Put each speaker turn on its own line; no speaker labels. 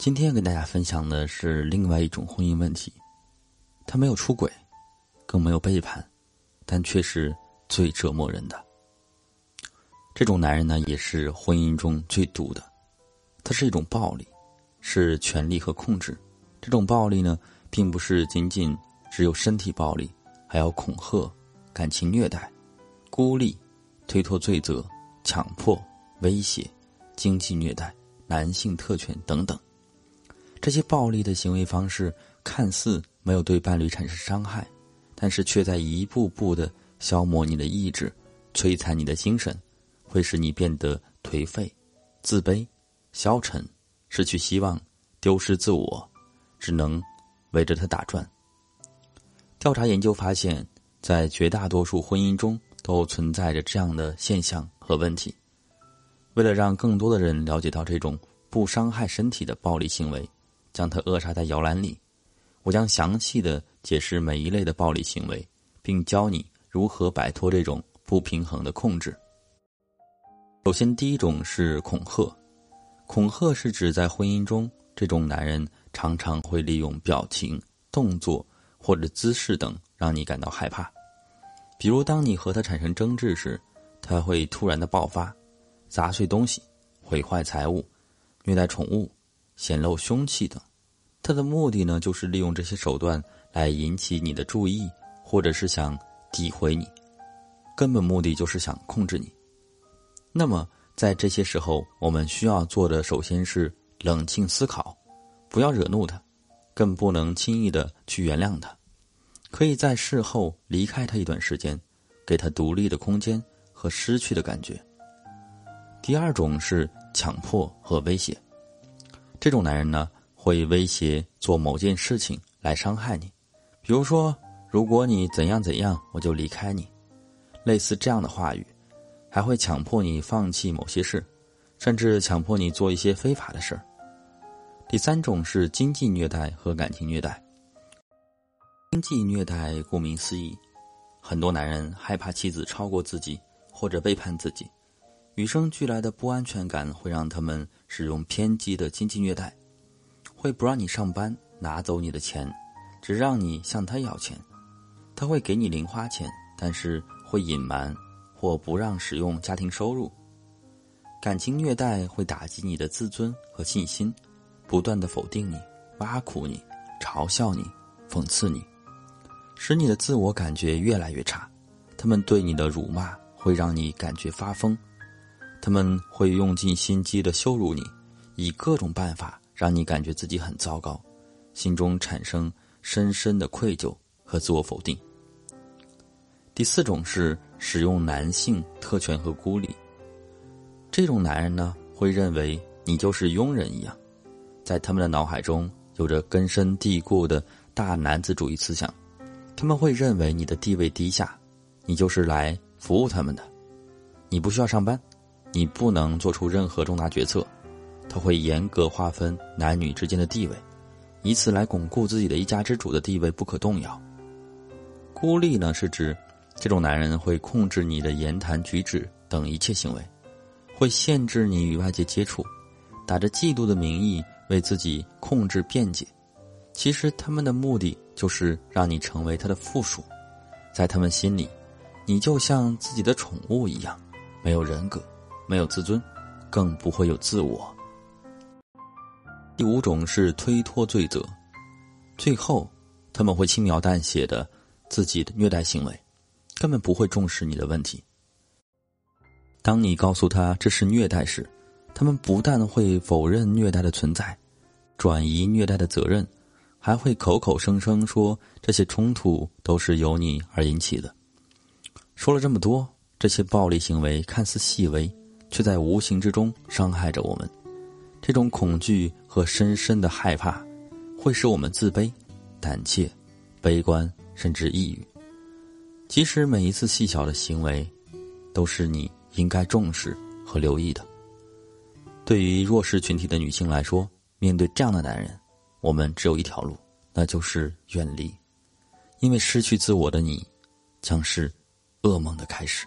今天跟大家分享的是另外一种婚姻问题，他没有出轨，更没有背叛，但却是最折磨人的。这种男人呢，也是婚姻中最毒的，它是一种暴力，是权力和控制。这种暴力呢，并不是仅仅只有身体暴力，还要恐吓、感情虐待、孤立、推脱罪责、强迫、威胁、经济虐待、男性特权等等。这些暴力的行为方式看似没有对伴侣产生伤害，但是却在一步步的消磨你的意志，摧残你的精神，会使你变得颓废、自卑、消沉、失去希望、丢失自我，只能围着他打转。调查研究发现，在绝大多数婚姻中都存在着这样的现象和问题。为了让更多的人了解到这种不伤害身体的暴力行为。将他扼杀在摇篮里。我将详细的解释每一类的暴力行为，并教你如何摆脱这种不平衡的控制。首先，第一种是恐吓。恐吓是指在婚姻中，这种男人常常会利用表情、动作或者姿势等让你感到害怕。比如，当你和他产生争执时，他会突然的爆发，砸碎东西，毁坏财物，虐待宠物。显露凶器等，他的目的呢，就是利用这些手段来引起你的注意，或者是想诋毁你，根本目的就是想控制你。那么，在这些时候，我们需要做的首先是冷静思考，不要惹怒他，更不能轻易的去原谅他，可以在事后离开他一段时间，给他独立的空间和失去的感觉。第二种是强迫和威胁。这种男人呢，会威胁做某件事情来伤害你，比如说，如果你怎样怎样，我就离开你，类似这样的话语，还会强迫你放弃某些事，甚至强迫你做一些非法的事儿。第三种是经济虐待和感情虐待。经济虐待顾名思义，很多男人害怕妻子超过自己或者背叛自己。与生俱来的不安全感会让他们使用偏激的经济虐待，会不让你上班，拿走你的钱，只让你向他要钱。他会给你零花钱，但是会隐瞒或不让使用家庭收入。感情虐待会打击你的自尊和信心，不断的否定你、挖苦你、嘲笑你、讽刺你，使你的自我感觉越来越差。他们对你的辱骂会让你感觉发疯。他们会用尽心机的羞辱你，以各种办法让你感觉自己很糟糕，心中产生深深的愧疚和自我否定。第四种是使用男性特权和孤立。这种男人呢，会认为你就是佣人一样，在他们的脑海中有着根深蒂固的大男子主义思想，他们会认为你的地位低下，你就是来服务他们的，你不需要上班。你不能做出任何重大决策，他会严格划分男女之间的地位，以此来巩固自己的一家之主的地位不可动摇。孤立呢，是指这种男人会控制你的言谈举止等一切行为，会限制你与外界接触，打着嫉妒的名义为自己控制辩解。其实他们的目的就是让你成为他的附属，在他们心里，你就像自己的宠物一样，没有人格。没有自尊，更不会有自我。第五种是推脱罪责，最后他们会轻描淡写的自己的虐待行为，根本不会重视你的问题。当你告诉他这是虐待时，他们不但会否认虐待的存在，转移虐待的责任，还会口口声声说这些冲突都是由你而引起的。说了这么多，这些暴力行为看似细微。却在无形之中伤害着我们。这种恐惧和深深的害怕，会使我们自卑、胆怯、悲观，甚至抑郁。即使每一次细小的行为，都是你应该重视和留意的。对于弱势群体的女性来说，面对这样的男人，我们只有一条路，那就是远离。因为失去自我的你，将是噩梦的开始。